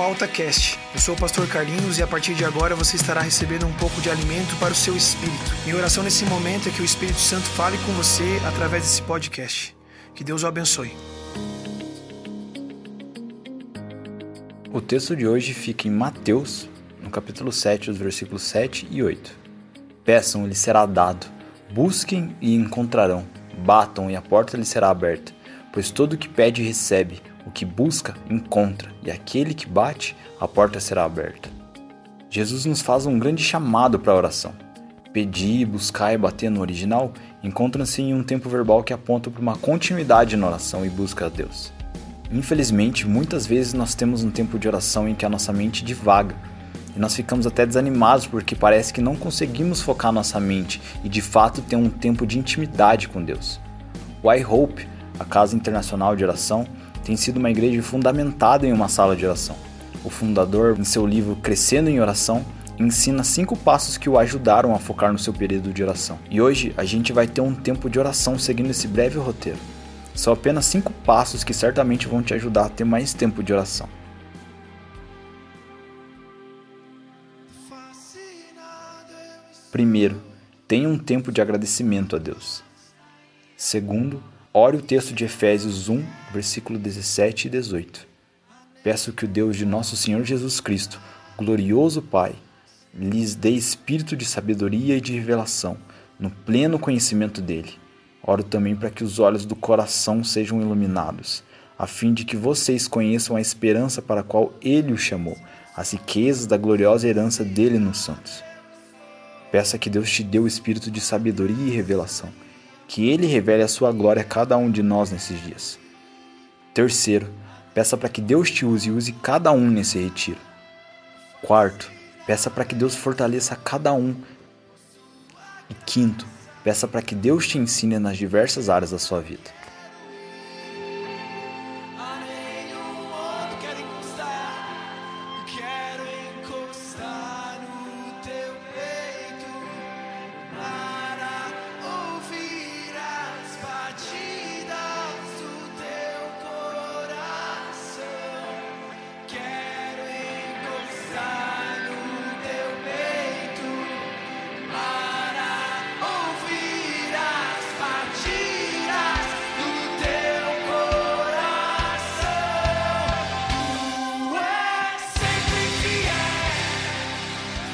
ao AltaCast. Eu sou o pastor Carlinhos e a partir de agora você estará recebendo um pouco de alimento para o seu espírito. Minha oração nesse momento é que o Espírito Santo fale com você através desse podcast. Que Deus o abençoe. O texto de hoje fica em Mateus, no capítulo 7, os versículos 7 e 8. Peçam e lhes será dado, busquem e encontrarão, batam e a porta lhes será aberta, pois todo o que pede recebe, o que busca, encontra, e aquele que bate, a porta será aberta. Jesus nos faz um grande chamado para a oração. Pedir, buscar e bater no original encontram-se em um tempo verbal que aponta para uma continuidade na oração e busca a Deus. Infelizmente, muitas vezes nós temos um tempo de oração em que a nossa mente divaga e nós ficamos até desanimados porque parece que não conseguimos focar nossa mente e de fato ter um tempo de intimidade com Deus. O iHope, a Casa Internacional de Oração, tem sido uma igreja fundamentada em uma sala de oração. O fundador, em seu livro Crescendo em Oração, ensina cinco passos que o ajudaram a focar no seu período de oração. E hoje a gente vai ter um tempo de oração seguindo esse breve roteiro. São apenas cinco passos que certamente vão te ajudar a ter mais tempo de oração. Primeiro, tenha um tempo de agradecimento a Deus. Segundo, Ore o texto de Efésios 1, versículo 17 e 18. Peço que o Deus de nosso Senhor Jesus Cristo, glorioso Pai, lhes dê espírito de sabedoria e de revelação, no pleno conhecimento dele. Oro também para que os olhos do coração sejam iluminados, a fim de que vocês conheçam a esperança para a qual ele o chamou, as riquezas da gloriosa herança dele nos santos. Peça que Deus te dê o espírito de sabedoria e revelação que Ele revele a sua glória a cada um de nós nesses dias. Terceiro, peça para que Deus te use e use cada um nesse retiro. Quarto, peça para que Deus fortaleça cada um. E quinto, peça para que Deus te ensine nas diversas áreas da sua vida.